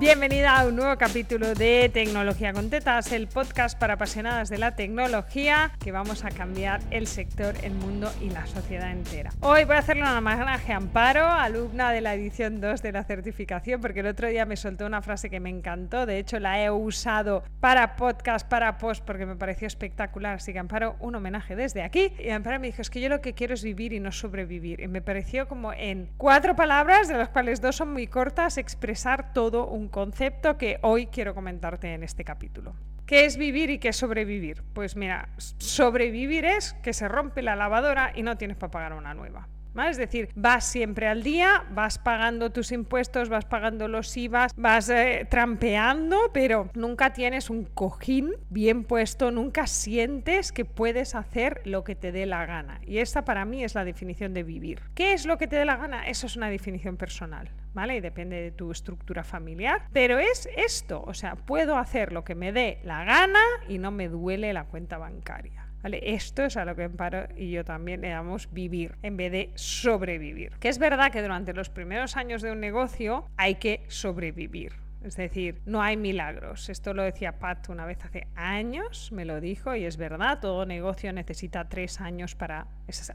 Bienvenida a un nuevo capítulo de Tecnología con Tetas, el podcast para apasionadas de la tecnología que vamos a cambiar el sector, el mundo y la sociedad entera. Hoy voy a hacerle una homenaje a Amparo, alumna de la edición 2 de la certificación, porque el otro día me soltó una frase que me encantó. De hecho, la he usado para podcast, para post, porque me pareció espectacular. Así que Amparo, un homenaje desde aquí. Y Amparo me dijo, es que yo lo que quiero es vivir y no sobrevivir. Y me pareció como en cuatro palabras, de las cuales dos son muy cortas, expresar todo un concepto que hoy quiero comentarte en este capítulo. ¿Qué es vivir y qué es sobrevivir? Pues mira, sobrevivir es que se rompe la lavadora y no tienes para pagar una nueva. Es decir, vas siempre al día, vas pagando tus impuestos, vas pagando los IVAs, vas eh, trampeando, pero nunca tienes un cojín bien puesto, nunca sientes que puedes hacer lo que te dé la gana. Y esta para mí es la definición de vivir. ¿Qué es lo que te dé la gana? Eso es una definición personal. ¿Vale? Y depende de tu estructura familiar. Pero es esto, o sea, puedo hacer lo que me dé la gana y no me duele la cuenta bancaria. Esto es a lo que Amparo y yo también le damos vivir en vez de sobrevivir. Que es verdad que durante los primeros años de un negocio hay que sobrevivir. Es decir, no hay milagros. Esto lo decía Pat una vez hace años, me lo dijo, y es verdad, todo negocio necesita tres años para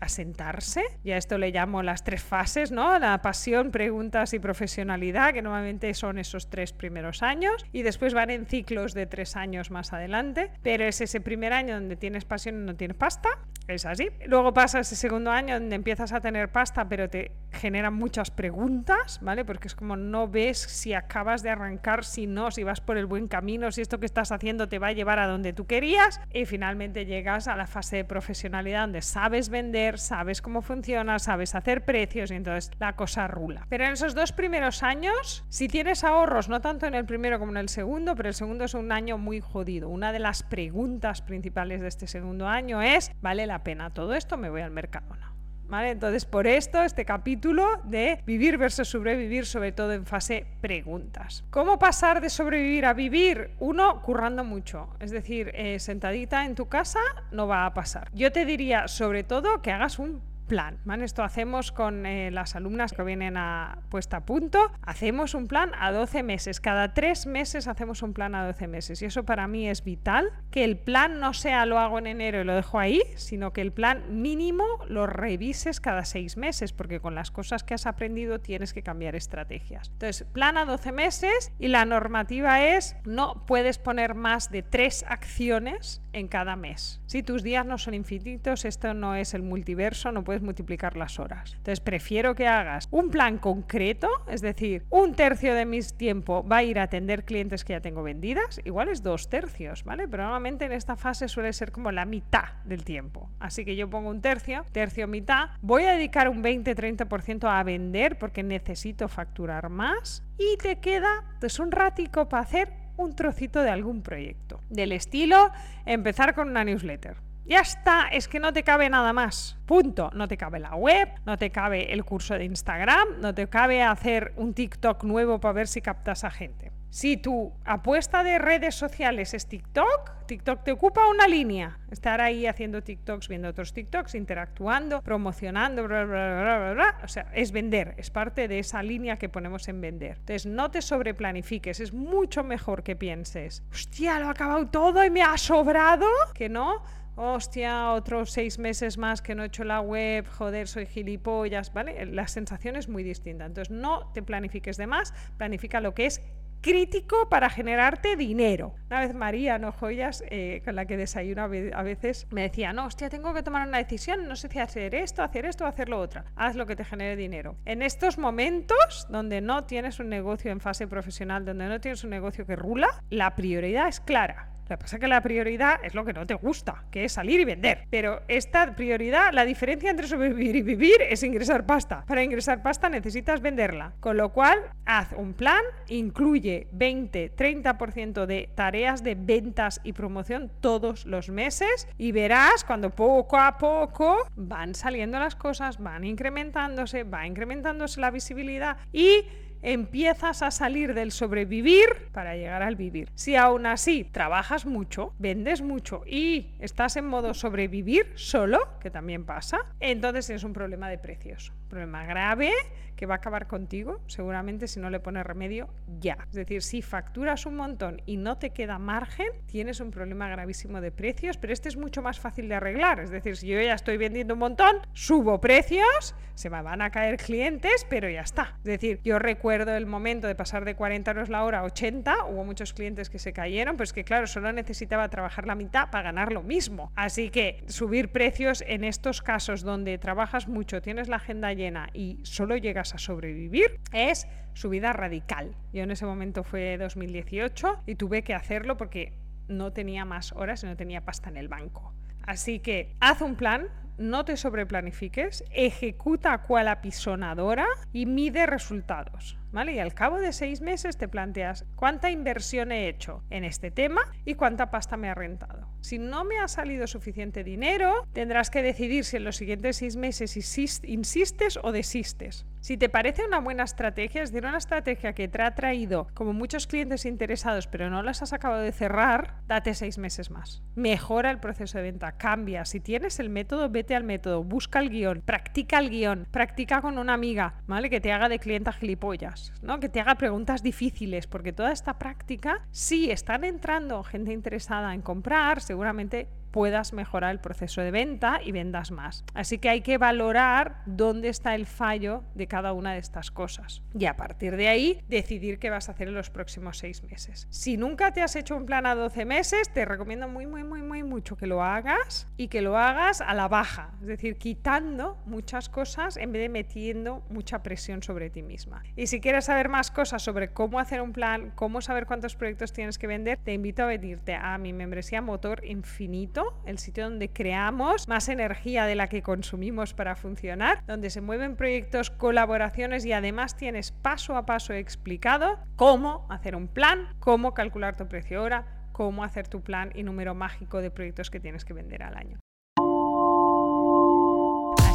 asentarse. Y a esto le llamo las tres fases, ¿no? La pasión, preguntas y profesionalidad, que normalmente son esos tres primeros años, y después van en ciclos de tres años más adelante. Pero es ese primer año donde tienes pasión y no tienes pasta, es así. Luego pasa ese segundo año donde empiezas a tener pasta, pero te generan muchas preguntas, ¿vale? Porque es como no ves si acabas de arrancar si no, si vas por el buen camino, si esto que estás haciendo te va a llevar a donde tú querías y finalmente llegas a la fase de profesionalidad donde sabes vender, sabes cómo funciona, sabes hacer precios y entonces la cosa rula. Pero en esos dos primeros años, si tienes ahorros, no tanto en el primero como en el segundo, pero el segundo es un año muy jodido. Una de las preguntas principales de este segundo año es, ¿vale la pena todo esto? ¿Me voy al mercado no? Entonces, por esto, este capítulo de vivir versus sobrevivir, sobre todo en fase preguntas. ¿Cómo pasar de sobrevivir a vivir? Uno, currando mucho. Es decir, eh, sentadita en tu casa no va a pasar. Yo te diría, sobre todo, que hagas un plan. Esto hacemos con eh, las alumnas que vienen a puesta a punto. Hacemos un plan a 12 meses. Cada tres meses hacemos un plan a 12 meses. Y eso para mí es vital. Que el plan no sea lo hago en enero y lo dejo ahí, sino que el plan mínimo lo revises cada seis meses, porque con las cosas que has aprendido tienes que cambiar estrategias. Entonces, plan a 12 meses y la normativa es no puedes poner más de tres acciones en cada mes. Si tus días no son infinitos, esto no es el multiverso, no puedes multiplicar las horas. Entonces prefiero que hagas un plan concreto, es decir, un tercio de mi tiempo va a ir a atender clientes que ya tengo vendidas, igual es dos tercios, ¿vale? Pero normalmente en esta fase suele ser como la mitad del tiempo. Así que yo pongo un tercio, tercio mitad, voy a dedicar un 20-30% a vender porque necesito facturar más y te queda pues un ratico para hacer un trocito de algún proyecto. Del estilo, empezar con una newsletter. Ya está, es que no te cabe nada más. Punto. No te cabe la web, no te cabe el curso de Instagram, no te cabe hacer un TikTok nuevo para ver si captas a gente. Si tu apuesta de redes sociales es TikTok, TikTok te ocupa una línea. Estar ahí haciendo TikToks, viendo otros TikToks, interactuando, promocionando, bla, bla, bla, bla, bla. O sea, es vender, es parte de esa línea que ponemos en vender. Entonces, no te sobreplanifiques, es mucho mejor que pienses, hostia, lo he acabado todo y me ha sobrado, que no hostia, otros seis meses más que no he hecho la web, joder, soy gilipollas, ¿vale? La sensación es muy distinta. Entonces, no te planifiques de más, planifica lo que es crítico para generarte dinero. Una vez María, no joyas, eh, con la que desayuno a veces, me decía, no, hostia, tengo que tomar una decisión, no sé si hacer esto, hacer esto o hacer lo otro. Haz lo que te genere dinero. En estos momentos donde no tienes un negocio en fase profesional, donde no tienes un negocio que rula, la prioridad es clara lo que pasa es que la prioridad es lo que no te gusta, que es salir y vender. Pero esta prioridad, la diferencia entre sobrevivir y vivir es ingresar pasta. Para ingresar pasta necesitas venderla. Con lo cual, haz un plan, incluye 20-30% de tareas de ventas y promoción todos los meses y verás cuando poco a poco van saliendo las cosas, van incrementándose, va incrementándose la visibilidad y empiezas a salir del sobrevivir para llegar al vivir. Si aún así trabajas mucho, vendes mucho y estás en modo sobrevivir solo, que también pasa, entonces es un problema de precios. Problema grave que va a acabar contigo, seguramente si no le pones remedio ya. Es decir, si facturas un montón y no te queda margen, tienes un problema gravísimo de precios, pero este es mucho más fácil de arreglar. Es decir, si yo ya estoy vendiendo un montón, subo precios, se me van a caer clientes, pero ya está. Es decir, yo recuerdo el momento de pasar de 40 euros la hora a 80, hubo muchos clientes que se cayeron, pues que claro, solo necesitaba trabajar la mitad para ganar lo mismo. Así que subir precios en estos casos donde trabajas mucho, tienes la agenda llena y solo llegas a sobrevivir es su vida radical. Yo en ese momento fue 2018 y tuve que hacerlo porque no tenía más horas y no tenía pasta en el banco. Así que haz un plan, no te sobreplanifiques, ejecuta cual apisonadora y mide resultados. ¿Vale? Y al cabo de seis meses te planteas cuánta inversión he hecho en este tema y cuánta pasta me ha rentado. Si no me ha salido suficiente dinero, tendrás que decidir si en los siguientes seis meses insistes o desistes. Si te parece una buena estrategia, es decir, una estrategia que te ha traído como muchos clientes interesados, pero no las has acabado de cerrar, date seis meses más. Mejora el proceso de venta, cambia. Si tienes el método, vete al método, busca el guion, practica el guion, practica con una amiga, ¿vale? Que te haga de clienta gilipollas, ¿no? Que te haga preguntas difíciles, porque toda esta práctica, si están entrando gente interesada en comprar, seguramente puedas mejorar el proceso de venta y vendas más. Así que hay que valorar dónde está el fallo de cada una de estas cosas. Y a partir de ahí, decidir qué vas a hacer en los próximos seis meses. Si nunca te has hecho un plan a 12 meses, te recomiendo muy, muy, muy, muy mucho que lo hagas y que lo hagas a la baja. Es decir, quitando muchas cosas en vez de metiendo mucha presión sobre ti misma. Y si quieres saber más cosas sobre cómo hacer un plan, cómo saber cuántos proyectos tienes que vender, te invito a venirte a mi membresía Motor Infinito el sitio donde creamos más energía de la que consumimos para funcionar, donde se mueven proyectos, colaboraciones y además tienes paso a paso explicado cómo hacer un plan, cómo calcular tu precio hora, cómo hacer tu plan y número mágico de proyectos que tienes que vender al año.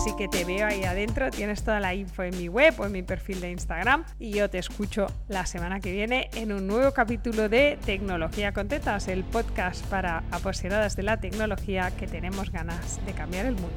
Así que te veo ahí adentro, tienes toda la info en mi web o en mi perfil de Instagram y yo te escucho la semana que viene en un nuevo capítulo de Tecnología con Tetas, el podcast para apasionadas de la tecnología que tenemos ganas de cambiar el mundo.